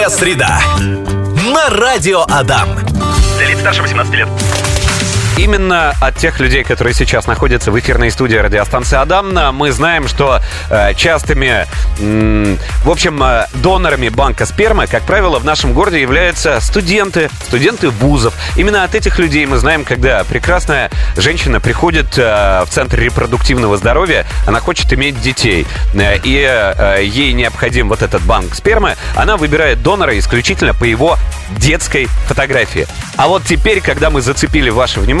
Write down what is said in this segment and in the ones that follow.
Здоровая среда. На радио Адам. Для лиц старше 18 лет. Именно от тех людей, которые сейчас находятся в эфирной студии радиостанции Адам, мы знаем, что э, частыми, в общем, э, донорами банка спермы, как правило, в нашем городе являются студенты, студенты вузов. Именно от этих людей мы знаем, когда прекрасная женщина приходит э, в центр репродуктивного здоровья, она хочет иметь детей, и ей необходим вот этот банк спермы, она выбирает донора исключительно по его детской фотографии. А вот теперь, когда мы зацепили ваше внимание,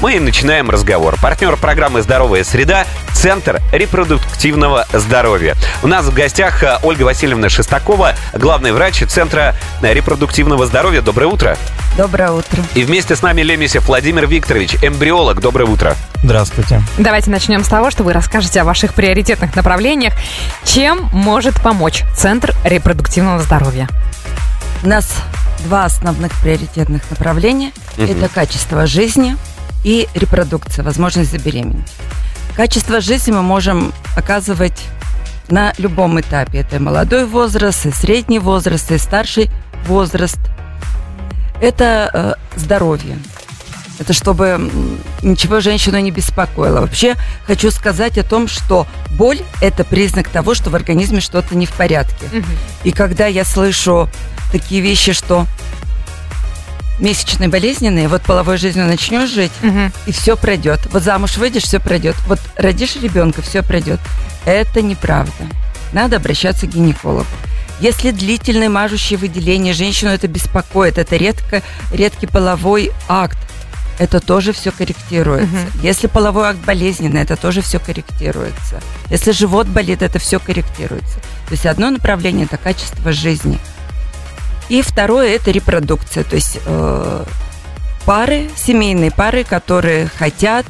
мы и начинаем разговор. Партнер программы «Здоровая среда» – Центр репродуктивного здоровья. У нас в гостях э, Ольга Васильевна Шестакова, главный врач Центра репродуктивного здоровья. Доброе утро. Доброе утро. И вместе с нами Лемесев Владимир Викторович, эмбриолог. Доброе утро. Здравствуйте. Давайте начнем с того, что вы расскажете о ваших приоритетных направлениях. Чем может помочь Центр репродуктивного здоровья? У нас два основных приоритетных направления. Мгм. Это качество жизни и репродукция, возможность забеременеть. Качество жизни мы можем оказывать на любом этапе. Это и молодой возраст, и средний возраст, и старший возраст. Это э, здоровье. Это чтобы ничего женщину не беспокоило. Вообще хочу сказать о том, что боль – это признак того, что в организме что-то не в порядке. И когда я слышу такие вещи, что месячные болезненные, вот половой жизнью начнешь жить, Мгм. и все пройдет. Вот замуж выйдешь, все пройдет. Вот родишь ребенка, все пройдет. Это неправда. Надо обращаться к гинекологу. Если длительное мажущее выделение женщину это беспокоит, это редко, редкий половой акт, это тоже все корректируется. Мгм. Если половой акт болезненный, это тоже все корректируется. Если живот болит, это все корректируется. То есть одно направление это качество жизни. И второе это репродукция. То есть э, пары, семейные пары, которые хотят,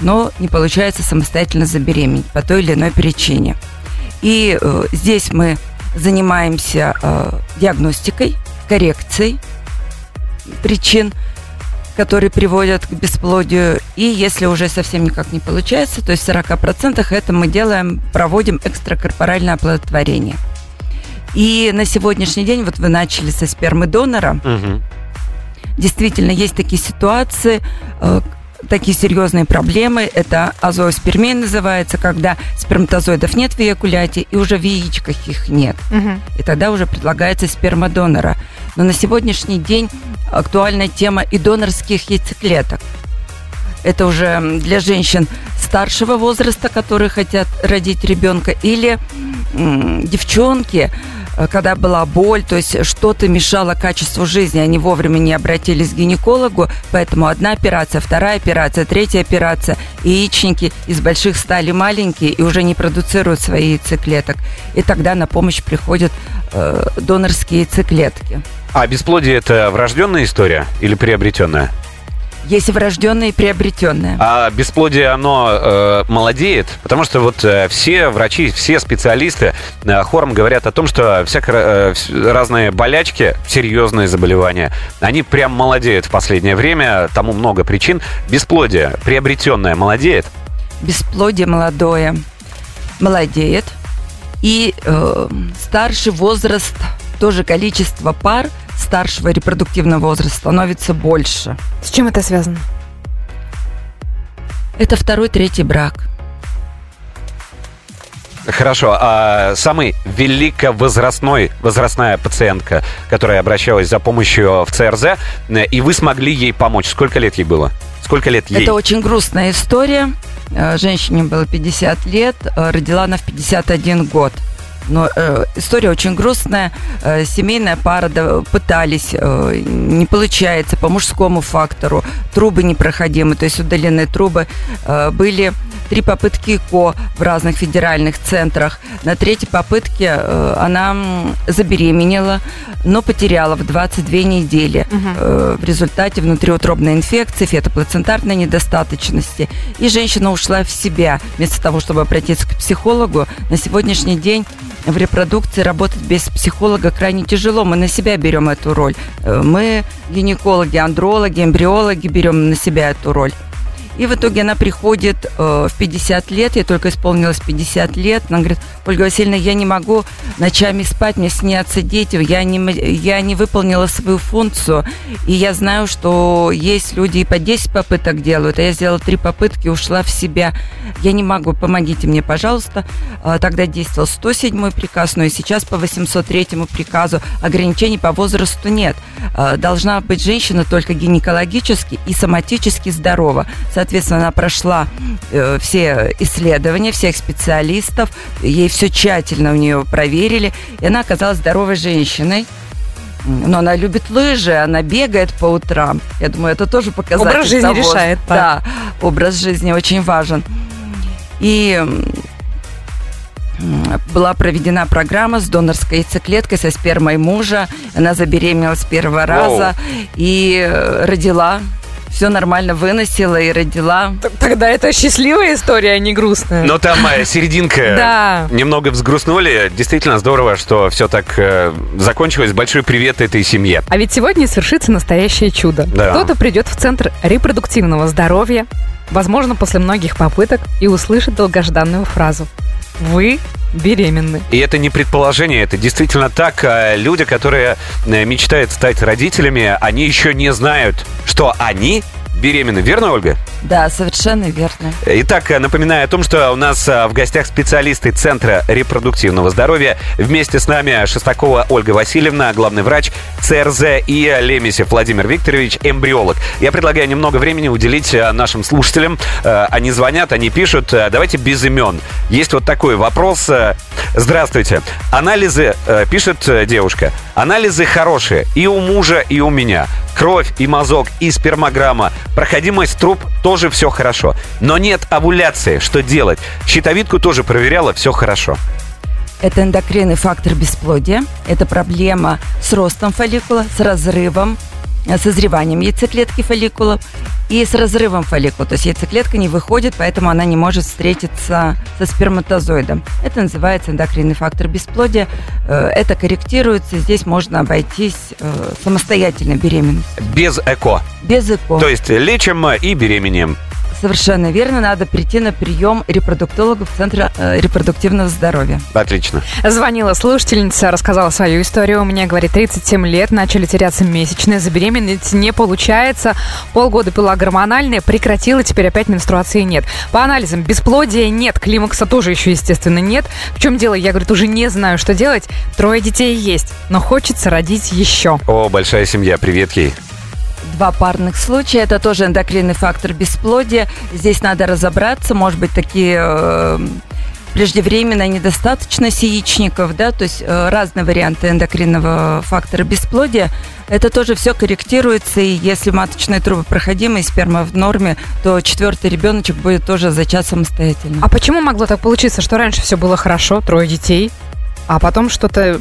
но не получается самостоятельно забеременеть по той или иной причине. И э, здесь мы занимаемся э, диагностикой, коррекцией причин, которые приводят к бесплодию. И если уже совсем никак не получается, то есть в 40% это мы делаем, проводим экстракорпоральное оплодотворение. И на сегодняшний день, вот вы начали со спермы донора, Мгм. Действительно, есть такие ситуации, э, такие серьезные проблемы. Это азооспермия называется, когда сперматозоидов нет в эякуляте, и уже в яичках их нет. Мгм. И тогда уже предлагается сперма донора. Но на сегодняшний день актуальна тема и донорских яйцеклеток. Это уже для женщин старшего возраста, которые хотят родить ребенка, или девчонки, когда была боль, то есть что-то мешало качеству жизни, они вовремя не обратились к гинекологу, поэтому одна операция, вторая операция, третья операция, яичники из больших стали маленькие и уже не продуцируют свои яйцеклеток. И тогда на помощь приходят э, донорские яйцеклетки. А бесплодие это врожденная история или приобретенная? Есть и врожденные, и приобретенные. А бесплодие, оно э, молодеет? Потому что вот э, все врачи, все специалисты э, хором говорят о том, что всяко э, разные болячки, серьезные заболевания, они прям молодеют в последнее время, тому много причин. Бесплодие, приобретенное, молодеет? бесплодие молодое молодеет. И э, старший возраст, тоже количество пар старшего репродуктивного возраста становится больше. С чем это связано? Это второй, третий брак. Хорошо, а самый великовозрастной, возрастная пациентка, которая обращалась за помощью в ЦРЗ, и вы смогли ей помочь, сколько лет ей было? Сколько лет ей? Это очень грустная история. Э, Женщине было 50 лет, э, родила она в 51 год. Но э, история очень грустная. Э, семейная пара да, пытались, э, не получается по мужскому фактору. Трубы непроходимы, то есть удаленные трубы. Э, были три попытки ЭКО в разных федеральных центрах. На третьей попытке э, она забеременела, но потеряла в 22 недели э, в результате внутриутробной инфекции, фетоплацентарной недостаточности. И женщина ушла в себя. Вместо того, чтобы обратиться к психологу, на сегодняшний день в репродукции работать без психолога крайне тяжело. Мы на себя берем эту роль. Э, Мы, гинекологи, андрологи, эмбриологи, берем на себя эту роль. И в итоге она приходит э, в 50 лет, ей только исполнилось 50 лет. Она говорит, Ольга Васильевна, я не могу ночами спать, мне снятся дети, я не, я не выполнила свою функцию. И я знаю, что есть люди и по 10 попыток делают, а я сделала 3 попытки, ушла в себя. Я не могу, помогите мне, пожалуйста. Э, Тогда действовал 107 приказ, но и сейчас по 803 приказу ограничений по возрасту нет. Э, Должна быть женщина только гинекологически и соматически здорова. Она прошла э, все исследования всех специалистов, ей все тщательно у нее проверили, и она оказалась здоровой женщиной. Но она любит лыжи, она бегает по утрам. Я думаю, это тоже показатель Образ жизни того, решает, да. Да, образ жизни очень важен. И была проведена программа с донорской яйцеклеткой со спермой мужа. Она забеременела с первого раза и э, родила. Все нормально выносила и родила. Тогда это счастливая история, а не грустная. Но там э, серединка Да. немного взгрустнули. Действительно здорово, что все так э, закончилось. Большой привет этой семье. А ведь сегодня свершится настоящее чудо. Да. Кто-то придет в Центр репродуктивного здоровья, возможно, после многих попыток, и услышит долгожданную фразу. Вы беременны. И это не предположение, это действительно так. А Люди, которые э, мечтают стать родителями, они еще не знают, что они беременны. Верно, Ольга? Да, совершенно верно. Итак, напоминаю о том, что у нас э, в гостях специалисты Центра репродуктивного здоровья. Вместе с нами Шестакова Ольга Васильевна, главный врач ЦРЗ, и Лемесев Владимир Викторович, эмбриолог. Я предлагаю немного времени уделить э, нашим слушателям. Э, Они звонят, они пишут. Давайте без имен. Есть вот такой вопрос. Здравствуйте. Анализы, пишет э, девушка, анализы хорошие и у мужа, и у меня. Кровь и мазок, и спермограмма. Проходимость труб тоже все хорошо. Но нет овуляции. Что делать? Щитовидку тоже проверяла, все хорошо. Это эндокринный фактор бесплодия. Это проблема с ростом фолликула, с разрывом, созреванием яйцеклетки фолликулов и с разрывом фолликула. То есть яйцеклетка не выходит, поэтому она не может встретиться со сперматозоидом. Это называется эндокринный фактор бесплодия. Э, Это корректируется. Здесь можно обойтись э, самостоятельно беременностью. Без ЭКО. Без ЭКО. То есть лечим и беременеем. Совершенно верно. Надо прийти на прием репродуктологов Центра э, репродуктивного здоровья. Отлично. Звонила слушательница, рассказала свою историю. У меня, говорит, 37 лет, начали теряться месячные, забеременеть не получается. Полгода пила гормональные, прекратила, теперь опять менструации нет. По анализам бесплодия нет, климакса тоже еще, естественно, нет. В чем дело? Я, говорит, уже не знаю, что делать. Трое детей есть, но хочется родить еще. О, большая семья, привет ей. Два парных случая. Это тоже эндокринный фактор бесплодия. Здесь надо разобраться. Может быть, такие э, преждевременно недостаточность яичников, да, то есть э, разные варианты эндокринного фактора бесплодия. Это тоже все корректируется, и если маточные трубы проходимы и сперма в норме, то четвертый ребеночек будет тоже зачат самостоятельно. А почему могло так получиться, что раньше все было хорошо, трое детей, а потом что-то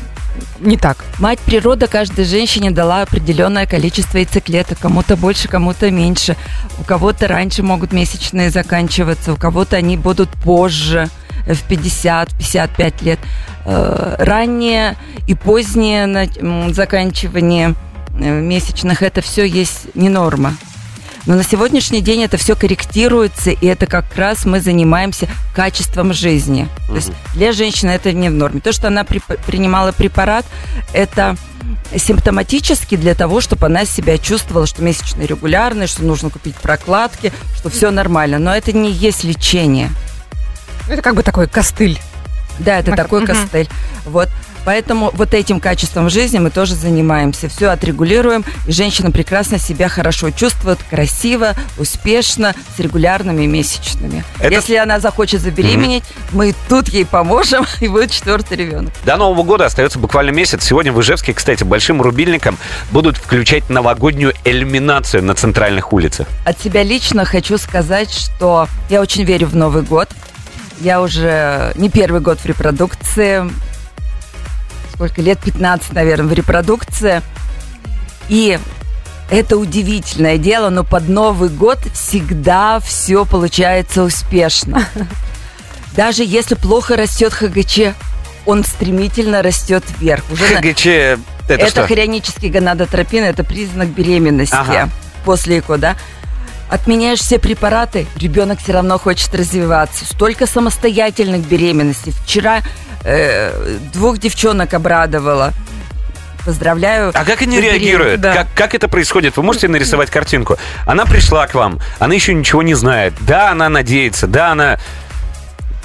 не так? Мать природа каждой женщине дала определенное количество яйцеклеток. Кому-то больше, кому-то меньше. У кого-то раньше могут месячные заканчиваться, у кого-то они будут позже в 50-55 лет. Э, Раннее и позднее заканчивание э, месячных, это все есть не норма. Но на сегодняшний день это все корректируется, и это как раз мы занимаемся качеством жизни. То есть для женщины это не в норме. То, что она прип- принимала препарат, это симптоматически для того, чтобы она себя чувствовала, что месячные регулярные, что нужно купить прокладки, что все нормально. Но это не есть лечение. Это как бы такой костыль. Да, это такой костыль. Вот. Поэтому вот этим качеством жизни мы тоже занимаемся. Все отрегулируем, и женщина прекрасно себя хорошо чувствует, красиво, успешно, с регулярными месячными. Это- Если она захочет забеременеть, мы тут ей поможем, и будет четвертый ребенок. До Нового года остается буквально месяц. Сегодня в Ижевске, кстати, большим рубильником будут включать новогоднюю иллюминацию на центральных улицах. От себя лично хочу сказать, что я очень верю в Новый год. Я уже не первый год в репродукции. Сколько лет? 15, наверное, в репродукции. И это удивительное дело, но под Новый год всегда все получается успешно. Даже если плохо растет ХГЧ, он стремительно растет вверх. Уже на- ХГЧ, это, это что? хорионический гонадотропин, это признак беременности Ага. после ЭКО, да. Отменяешь все препараты, ребенок все равно хочет развиваться. Столько самостоятельных беременностей. Вчера э, двух девчонок обрадовала. Поздравляю. А как они реагируют? Да. Как, как это происходит? Вы можете нарисовать картинку? Она пришла к вам, она еще ничего не знает. Да, она надеется, да, она...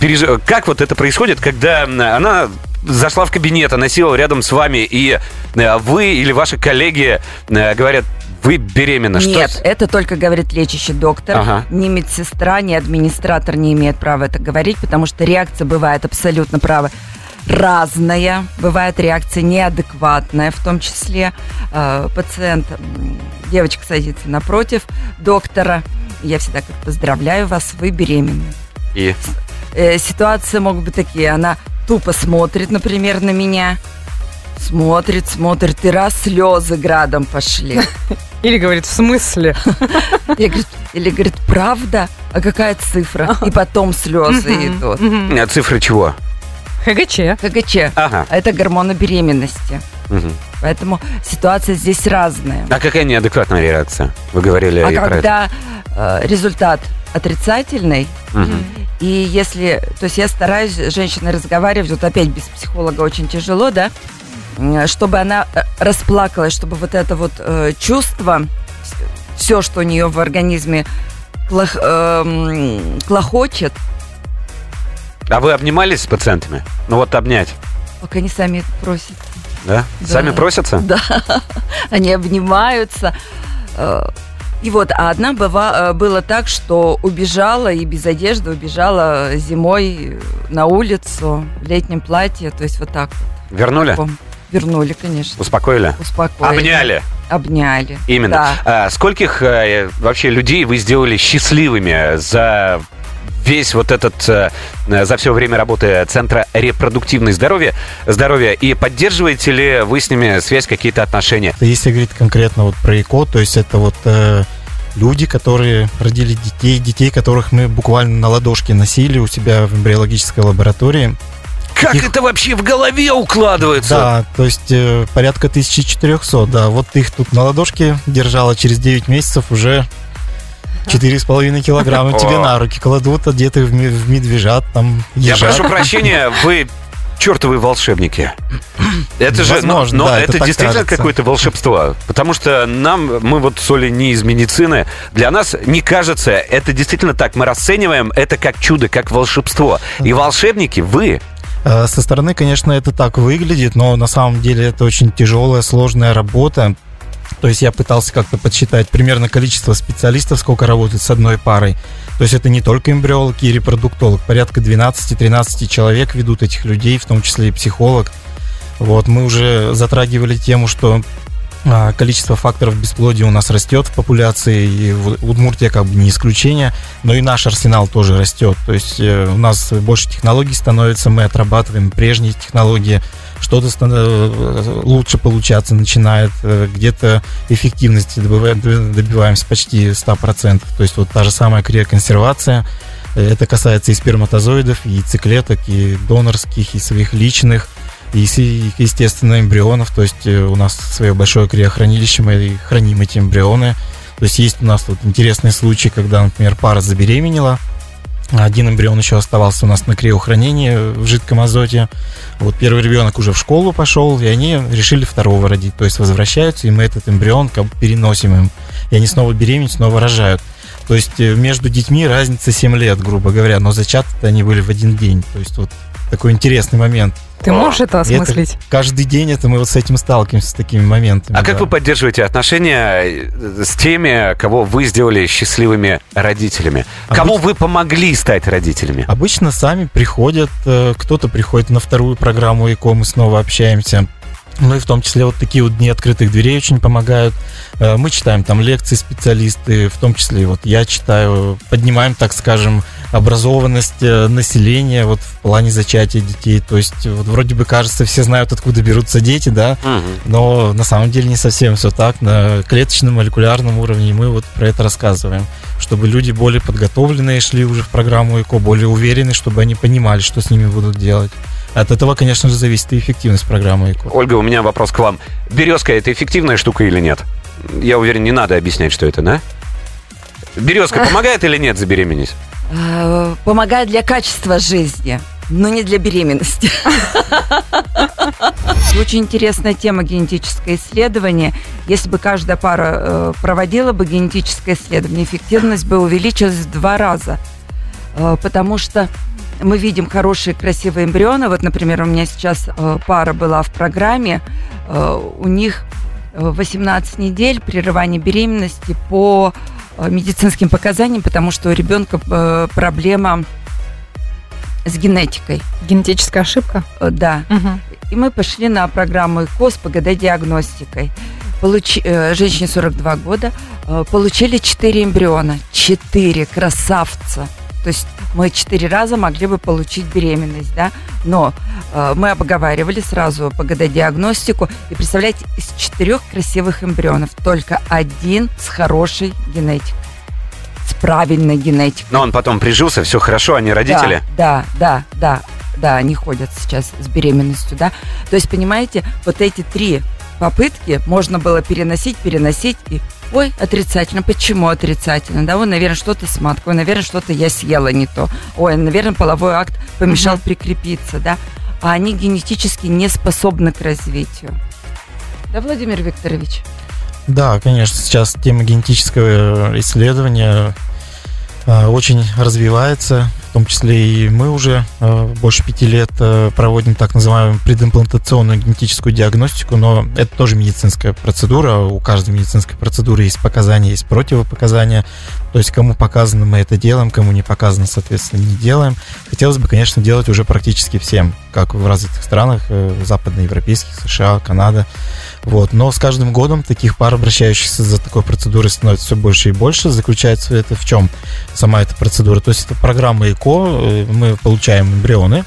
переж- Как вот это происходит, когда она зашла в кабинет, она села рядом с вами, и э, вы или ваши коллеги э, говорят, вы беременна. Что Нет, с- это только говорит лечащий доктор. Ага. Ни медсестра, ни администратор не имеет права это говорить, потому что реакция бывает абсолютно права разная. Бывает реакция неадекватная, в том числе э, пациент, девочка садится напротив доктора. Я всегда как поздравляю вас, вы беременны. И Э, ситуации могут быть такие. Она тупо смотрит, например, на меня. Смотрит, смотрит, и раз слезы градом пошли. Или говорит, в смысле? Или говорит, или говорит, правда? А какая цифра? И потом слезы идут. э, цифры чего? ХГЧ. ХГЧ. Ага. Это гормоны беременности. Мгм. Поэтому ситуация здесь разная. А какая неадекватная реакция? Вы говорили А и про это. когда э, результат отрицательный, Мгм. и если, то есть я стараюсь с женщиной разговаривать, вот опять без психолога очень тяжело, да, чтобы она э, расплакалась, чтобы вот это вот э, чувство, все, что у нее в организме клох- эм, клохочет, А вы обнимались с пациентами? Ну вот обнять, пока они сами это просят. да? Да. Сами просятся? Да, они обнимаются. Э, И вот, а одна быва, э, было так, что убежала и без одежды убежала зимой на улицу в летнем платье, то есть вот так вот. Вернули? Таком. Вернули, конечно. Успокоили? Успокоили. Обняли? Обняли. Именно. Да. А скольких э, вообще людей вы сделали счастливыми за весь вот этот, э, за все время работы Центра репродуктивной здоровья, здоровья, и поддерживаете ли вы с ними связь, какие-то отношения? Если говорить конкретно вот про ЭКО, то есть это вот э, люди, которые родили детей, детей, которых мы буквально на ладошке носили у себя в эмбриологической лаборатории. Как Их- это вообще в голове укладывается? Да, то есть э, порядка 1400, да. Вот их тут на ладошке держала через 9 месяцев уже 4,5 килограмма тебе О. на руки кладут, одетые в, в медвежат, там Я ежат. прошу прощения, вы чертовы волшебники. Это же, но- Возможно, но, да, это, это действительно какое-то волшебство. Потому что нам, мы вот с Олей не из медицины, для нас не кажется, это действительно так. Мы расцениваем это как чудо, как волшебство. И волшебники вы. Э, Со стороны, конечно, это так выглядит, но на самом деле это очень тяжелая, сложная работа. То есть я пытался как-то подсчитать примерно количество специалистов, сколько работает с одной парой. То есть это не только эмбриолог и репродуктолог. Порядка 12-13 человек ведут этих людей, в том числе и психолог. Вот, мы уже затрагивали тему, что количество факторов бесплодия у нас растет в популяции, и Удмуртия как бы не исключение, но и наш арсенал тоже растет. То есть э, у нас больше технологий становится, мы отрабатываем прежние технологии, что-то э, лучше получаться начинает, э, где-то эффективности добиваемся почти 100%. То есть вот та же самая криоконсервация, это касается и сперматозоидов, и яйцеклеток, и донорских, и своих личных, и, естественно, эмбрионов. То есть э, у нас свое большое криохранилище, мы храним эти эмбрионы. То есть есть у нас тут интересные случаи, когда, например, пара забеременела, один эмбрион еще оставался у нас на криохранении в жидком азоте. Вот первый ребенок уже в школу пошел, и они решили второго родить. То есть возвращаются, и мы этот эмбрион как бы переносим им. И они снова беременеют, снова рожают. То есть э, между детьми разница 7 лет, грубо говоря, но зачаты они были в один день. То есть вот такой интересный момент. Ты можешь это И это осмыслить? каждый день это мы вот с этим сталкиваемся, с такими моментами. А как да. вы поддерживаете отношения э, с теми, кого вы сделали счастливыми родителями? Кому вы помогли стать родителями? Обычно сами приходят, э, кто-то приходит на вторую программу ЭКО, мы снова общаемся. Ну и в том числе вот такие вот дни открытых дверей очень помогают. Э, Мы читаем там лекции специалисты, в том числе вот я читаю, поднимаем, так скажем, образованность э, населения вот в плане зачатия детей. То есть вот вроде бы кажется, все знают, откуда берутся дети, да, но на самом деле не совсем все так. На клеточном молекулярном уровне мы вот про это рассказываем, чтобы люди более подготовленные шли уже в программу ЭКО, более уверены, чтобы они понимали, что с ними будут делать. От этого, конечно же, зависит и эффективность программы ЭКО. Ольга, у меня вопрос к вам. Березка это эффективная штука или нет? Я уверен, не надо объяснять, что это, да? Березка помогает или нет забеременеть? Э, Помогает для качества жизни, но не для беременности. Очень интересная тема генетическое исследование. Если бы каждая пара э, проводила бы генетическое исследование, эффективность бы увеличилась в два раза. Э, Потому что мы видим хорошие, красивые эмбрионы. Вот, например, у меня сейчас э, пара была в программе. Э, У них э, 18 недель прерывания беременности по э, медицинским показаниям, потому что у ребенка э, проблема с генетикой. Генетическая ошибка? Э, Да. Мгм. И мы пошли на программу ЭКО с ПГД-диагностикой. Получи- э, женщине 42 года. э, Получили 4 эмбриона. 4 красавца. То есть мы 4 раза могли бы получить беременность, да? Но э, мы обговаривали сразу ПГД-диагностику. И представляете, из четырех красивых эмбрионов только один с хорошей генетикой. С правильной генетикой. Но он потом прижился, все хорошо, они родители. Да, да, да, да, да, они ходят сейчас с беременностью, да. То есть, понимаете, вот эти три попытки можно было переносить, переносить и Ой, отрицательно. Почему отрицательно? Да, ой, наверное, что-то с маткой, ой, наверное, что-то я съела не то. Ой, наверное, половой акт помешал Мгм. прикрепиться, да. А они генетически не способны к развитию. Да, Владимир Викторович? Да, конечно, сейчас тема генетического э, исследования э, очень развивается, том числе и мы уже э, больше пяти лет э, проводим так называемую предимплантационную генетическую диагностику, но это тоже медицинская процедура, у каждой медицинской процедуры есть показания, есть противопоказания, то есть кому показано мы это делаем, кому не показано, соответственно, не делаем. Хотелось бы, конечно, делать уже практически всем, как в развитых странах, э, западноевропейских, США, Канада. Вот. Но с каждым годом таких пар, обращающихся за такой процедурой, становится все больше и больше. Заключается это в чем сама эта процедура? То есть это программа ЭКО, э, мы получаем эмбрионы,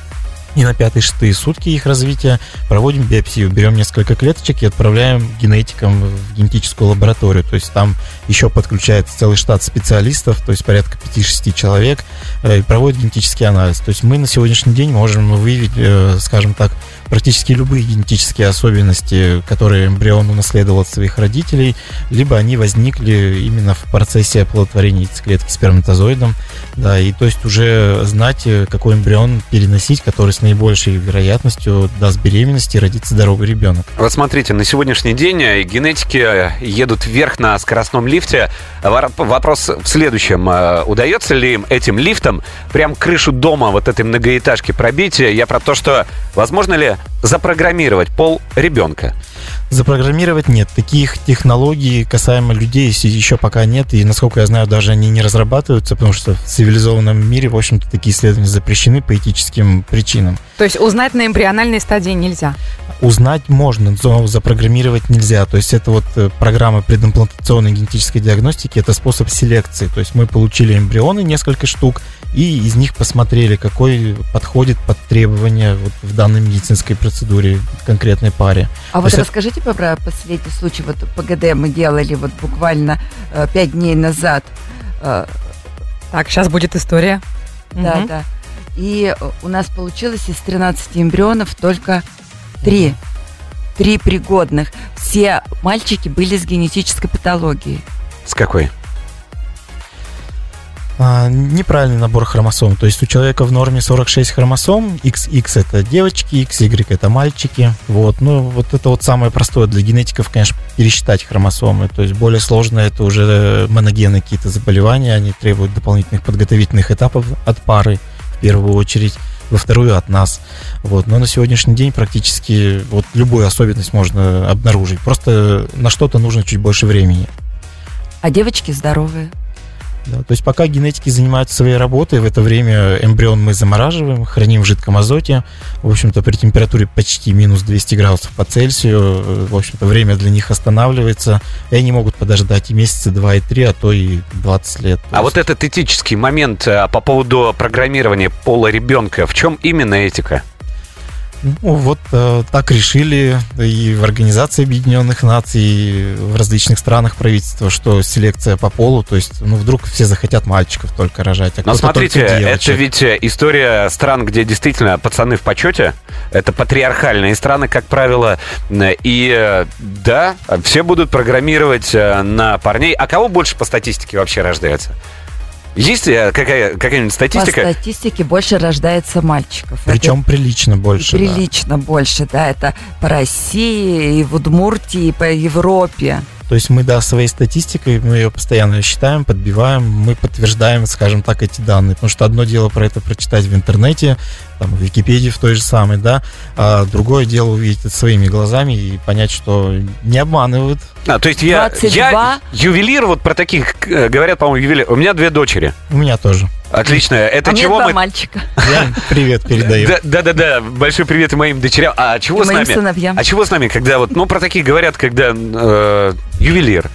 и на пятые-шестые сутки их развития проводим биопсию. Берем несколько клеточек и отправляем генетикам в генетическую лабораторию. То есть там еще подключается целый штат специалистов, то есть порядка 5-6 человек, э, и проводят генетический анализ. То есть мы на сегодняшний день можем выявить, э, скажем так, практически любые генетические особенности, которые эмбрион унаследовал от своих родителей, либо они возникли именно в процессе оплодотворения яйцеклетки сперматозоидом. Да, и то есть уже знать, э, какой эмбрион переносить, который с наибольшей вероятностью даст беременность и родится здоровый ребенок. Вот смотрите, на сегодняшний день э, генетики э, едут вверх на скоростном лифте. Вопрос в следующем. Удается ли им этим лифтом прям крышу дома вот этой многоэтажки пробить? Я про то, что возможно ли запрограммировать пол ребенка? Запрограммировать нет. Таких технологий касаемо людей еще пока нет. И, насколько я знаю, даже они не разрабатываются, потому что в цивилизованном мире, в общем-то, такие исследования запрещены по этическим причинам. То есть узнать на эмбриональной стадии нельзя. Узнать можно, но запрограммировать нельзя. То есть это вот э, программа предимплантационной генетической диагностики, это способ селекции. То есть мы получили эмбрионы, несколько штук, и из них посмотрели, какой подходит под требования вот в данной медицинской процедуре конкретной паре. А вот есть про про последний случай. Вот ПГД мы делали вот буквально э, пять дней назад. Э, Так, сейчас будет история. Да, Мгм. да. И э, у нас получилось из 13 эмбрионов только три. Три пригодных. Все мальчики были с генетической патологией. С какой? А, неправильный набор хромосом. То есть у человека в норме 46 хромосом, XX это девочки, XY это мальчики. Вот. Ну, вот это вот самое простое для генетиков, конечно, пересчитать хромосомы. То есть более сложно это уже моногенные какие-то заболевания, они требуют дополнительных подготовительных этапов от пары в первую очередь во вторую от нас. Вот. Но на сегодняшний день практически вот любую особенность можно обнаружить. Просто на что-то нужно чуть больше времени. А девочки здоровые. Да, то есть пока генетики занимаются своей работой, в это время эмбрион мы замораживаем, храним в жидком азоте. В общем-то, при температуре почти минус 200 градусов по Цельсию, э, в общем-то, время для них останавливается, и они могут подождать и месяца два, и три, а то и 20 лет. А вот этот этический момент э, по поводу программирования пола ребенка, в чем именно этика? Ну, вот э, так решили и в Организации Объединенных Наций, и в различных странах правительства, что селекция по полу, то есть, ну, вдруг все захотят мальчиков только рожать, а Но смотрите, это ведь э, история стран, где действительно пацаны в почете. Это патриархальные страны, как правило. И э, да, все будут программировать э, на парней. А кого больше по статистике вообще рождается? Есть э, какая, какая-нибудь статистика? По статистике больше рождается мальчиков. Это Причем прилично больше. да. прилично больше, да, это по России, и в Удмуртии, и по Европе. То есть мы, да, своей статистикой, мы ее постоянно считаем, подбиваем, мы подтверждаем, скажем так, эти данные. Потому что одно дело про это прочитать в интернете, там, в Википедии в той же самой, да, а другое дело увидеть это своими глазами и понять, что не обманывают. А, то есть я, 22. я ювелир, вот про таких э, говорят, по-моему, ювелир. У меня две дочери. У меня тоже. Отлично. Это а мне чего два мы... мальчика. Я привет передаю. Да, да, да, да. Большой привет и моим дочерям. А чего И с нами? сыновьям. А чего с нами, когда вот, ну, про таких говорят, когда э, ювелир.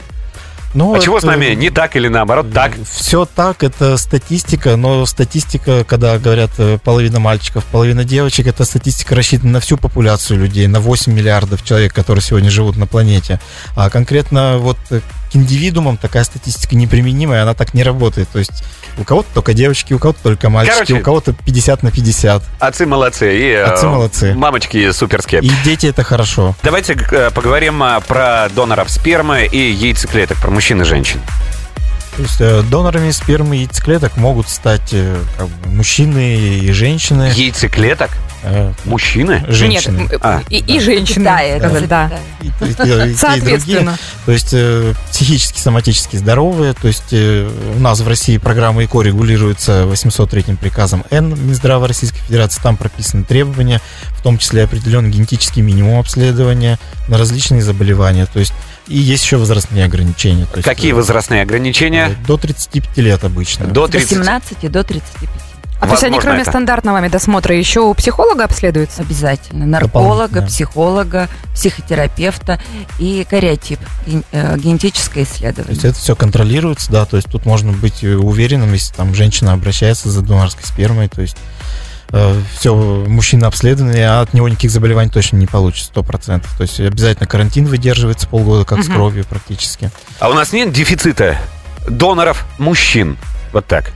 Ну, А чего с нами? Не так или наоборот так? Все так, это статистика, но статистика, когда говорят э, половина мальчиков, половина девочек, это статистика рассчитана на всю популяцию людей, на 8 миллиардов человек, которые сегодня живут на планете. А конкретно вот к индивидуумам такая статистика неприменимая, она так не работает. То есть у кого-то только девочки, у кого-то только мальчики, Короче, у кого-то 50 на 50. Отцы молодцы. И, э, Отцы молодцы. Мамочки суперские. И дети это хорошо. Давайте э, поговорим про доноров спермы и яйцеклеток, про мужчин и женщин. То есть э, донорами спермы яйцеклеток могут стать э, как бы, мужчины и женщины. Яйцеклеток? Э, Мужчины? женщины. Нет, А, и, и женщины. Да, это да. да. И- и- и- и те, и другие. Соответственно. То есть э, психически, соматически здоровые. То есть э, у нас в России программа ЭКО регулируется 803 приказом Н Минздрава Российской Федерации. Там прописаны требования, в том числе определенный генетический минимум обследования на различные заболевания. То есть и есть еще возрастные ограничения. Есть, Какие э, возрастные ограничения? До 35 лет обычно. До До 30. 17 и до 35. А то есть они, кроме это. стандартного медосмотра, еще у психолога обследуются? Обязательно. Нарколога, психолога, психотерапевта и кариотип, э, генетическое То есть исследование. это все контролируется, да, то есть тут можно быть э, уверенным, если там женщина обращается за донорской спермой, то есть все, мужчина обследованный, а от него никаких заболеваний точно не получится, сто процентов. То есть обязательно карантин выдерживается полгода, как с Мгм. кровью практически. А у нас нет дефицита доноров мужчин? Вот так.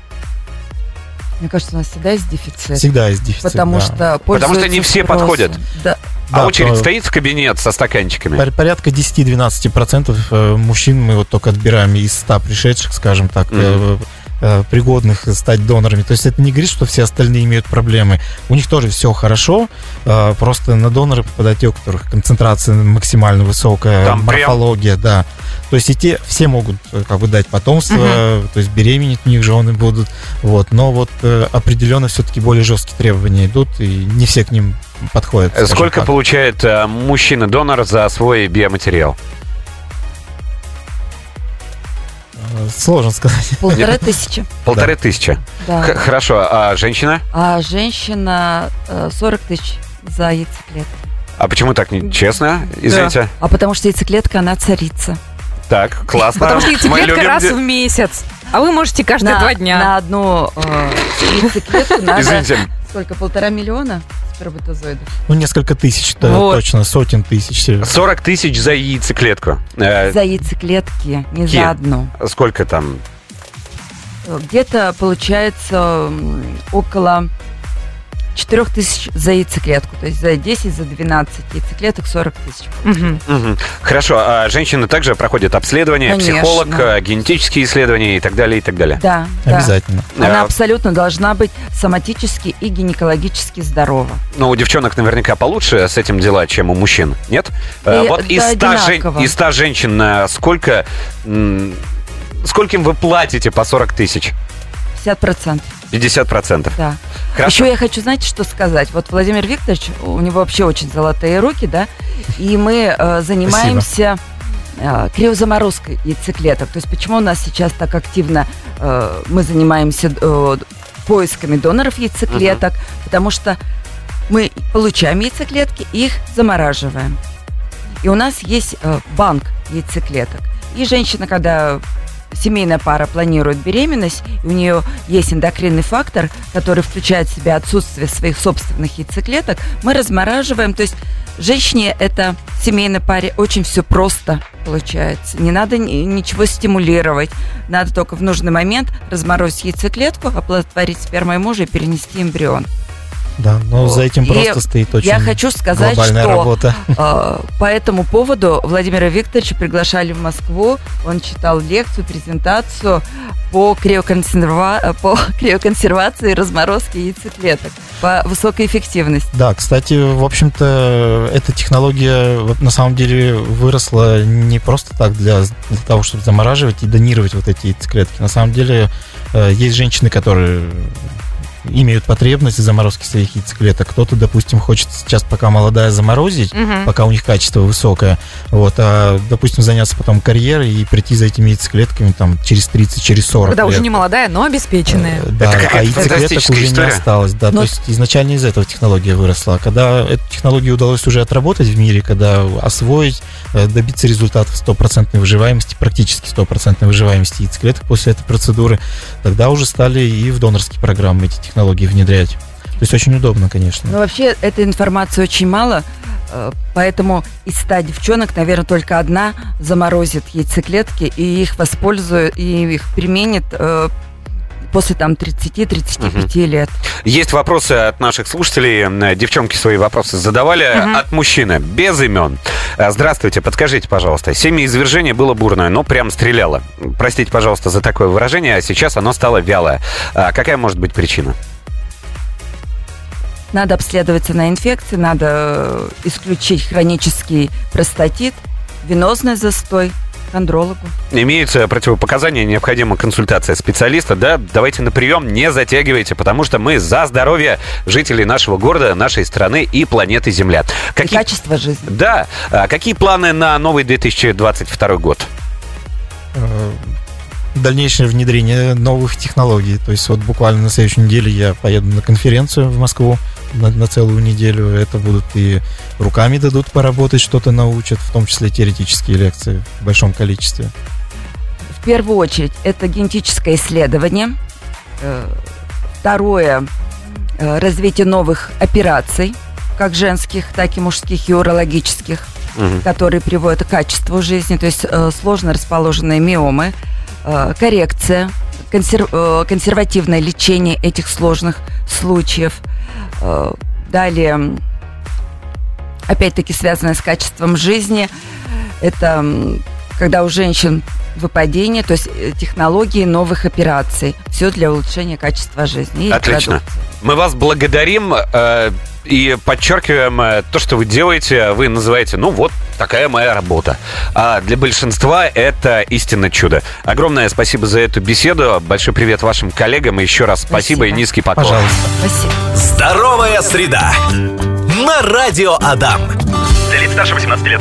Мне кажется, у нас всегда есть дефицит. Всегда есть дефицит. Потому да. что Потому что не все спросом. подходят. Да. а Да, очередь то- стоит в кабинет со стаканчиками? Пор- Порядка 10-12% э, мужчин мы вот только отбираем из 100 пришедших, скажем так, э, пригодных стать донорами. То есть это не говорит, что все остальные имеют проблемы. У них тоже все хорошо, э, просто на доноры попадают те, у которых концентрация максимально высокая, Там прям- морфология, да. То есть и те, все могут э, как бы дать потомство, э, то есть беременеть у них жены будут, вот. Но вот э, определенно все-таки более жесткие требования идут, и не все к ним подходят. Сколько так. получает э, мужчина-донор за свой биоматериал? Сложно сказать. Полторы тысячи. Полторы тысячи. Х- Да. Хорошо, а женщина? А женщина э, 40 тысяч за яйцеклетку. А почему так нечестно? Извините. А потому что яйцеклетка, она царица. Так, классно. Потому что яйцеклетка раз в месяц. А вы можете каждые на, два дня. На одну э, яйцеклетку надо Извините, сколько? Полтора миллиона сперматозоидов? Ну, несколько тысяч, да, Вот. точно, сотен тысяч. 40 тысяч за яйцеклетку. Э, За яйцеклетки, не Ки. за одну. Сколько там? Э, Где-то получается около 4 тысяч за яйцеклетку. То есть за 10, за 12 яйцеклеток 40 тысяч. Хорошо, а женщины также проходят обследование, Конечно. психолог, э, генетические исследования и так далее, и так далее. Да, да. Обязательно. Она А, абсолютно должна быть соматически и гинекологически здорова. Ну, у девчонок наверняка получше с этим дела, чем у мужчин, нет? Э, И вот из да, 100, жен- из 100 женщин э, сколько... Скольким вы платите по 40 тысяч? 50%, 50 процентов. да. Хорошо. Еще я хочу, знаете, что сказать? Вот Владимир Викторович, у него вообще очень золотые руки, да, и мы э, занимаемся э, криозаморозкой яйцеклеток. То есть почему у нас сейчас так активно э, мы занимаемся э, поисками доноров яйцеклеток? Потому что мы получаем яйцеклетки, их замораживаем. И у нас есть э, банк яйцеклеток. И женщина, когда семейная пара планирует беременность, и у нее есть эндокринный фактор, который включает в себя отсутствие своих собственных яйцеклеток, мы размораживаем, то есть женщине это в семейной паре очень все просто получается. Не надо ни- ничего стимулировать. Надо только в нужный момент разморозить яйцеклетку, оплодотворить спермой мужа и перенести эмбрион. Да, но за этим И просто стоит очень Я хочу сказать, глобальная что работа. э, по этому поводу Владимира Викторовича приглашали в Москву. Он читал лекцию, презентацию по, криоконсерва... по криоконсервации и разморозке яйцеклеток по высокой эффективности. Да, кстати, в общем-то, эта технология на самом деле выросла не просто так для, для того, чтобы замораживать и донировать вот эти яйцеклетки. На самом деле э, есть женщины, которые имеют потребность в заморозке своих яйцеклеток. Кто-то, допустим, хочет сейчас, пока молодая, заморозить, Мгм. пока у них качество высокое, вот, а, допустим, заняться потом карьерой и прийти за этими яйцеклетками там через 30, через 40 Когда уже лет. не молодая, но обеспеченная. Э, Да, Это а яйцеклеток уже история. не осталось. Да, Но- то есть изначально из этого технология выросла. А Когда эту технологию удалось уже отработать в мире, когда освоить, э, добиться результатов стопроцентной выживаемости, практически стопроцентной выживаемости яйцеклеток после этой процедуры, тогда уже стали и в донорские программы эти технологии внедрять. То есть очень удобно, конечно. Но вообще этой информации очень мало, э, поэтому из 100 девчонок, наверное, только одна заморозит яйцеклетки и их воспользует, и их применит э, после там 30-35 лет. Есть вопросы от наших слушателей. Девчонки свои вопросы задавали от мужчины, без имен. А, Здравствуйте, подскажите, пожалуйста. Семяизвержение было бурное, но прям стреляло. Простите, пожалуйста, за такое выражение, а сейчас оно стало вялое. А Какая может быть причина? Надо обследоваться на инфекции, надо э, исключить хронический простатит, венозный застой, андрологу. Имеются противопоказания, необходима консультация специалиста, да? Давайте на прием, не затягивайте, потому что мы за здоровье жителей нашего города, нашей страны и планеты Земля. И Какие... качество жизни. Да, А какие планы на новый 2022 год? Э, Дальнейшее внедрение новых технологий. То есть вот буквально на следующей неделе я поеду на конференцию в Москву на, на целую неделю. Это будут и руками дадут поработать, что-то научат, в том числе теоретические лекции в большом количестве. В первую очередь это генетическое исследование. Э, Второе э, развитие новых операций, как женских, так и мужских и урологических, Мгм. которые приводят к качеству жизни, то есть э, сложно расположенные миомы, коррекция, консер- э, консервативное лечение этих сложных случаев. Э, Далее, опять-таки связанное с качеством жизни, это когда у женщин выпадение, то есть э, технологии новых операций. Все для улучшения качества жизни. и Отлично. репродукции. Мы вас благодарим э, и подчеркиваем э, то, что вы делаете. Вы называете, ну вот, такая моя работа. А для большинства это истинно чудо. Огромное спасибо за эту беседу. Большой привет вашим коллегам. И еще раз спасибо, Спасибо. и низкий поклон. Пожалуйста. Спасибо. Здоровая среда. На радио Адам. Для лиц старше 18 лет.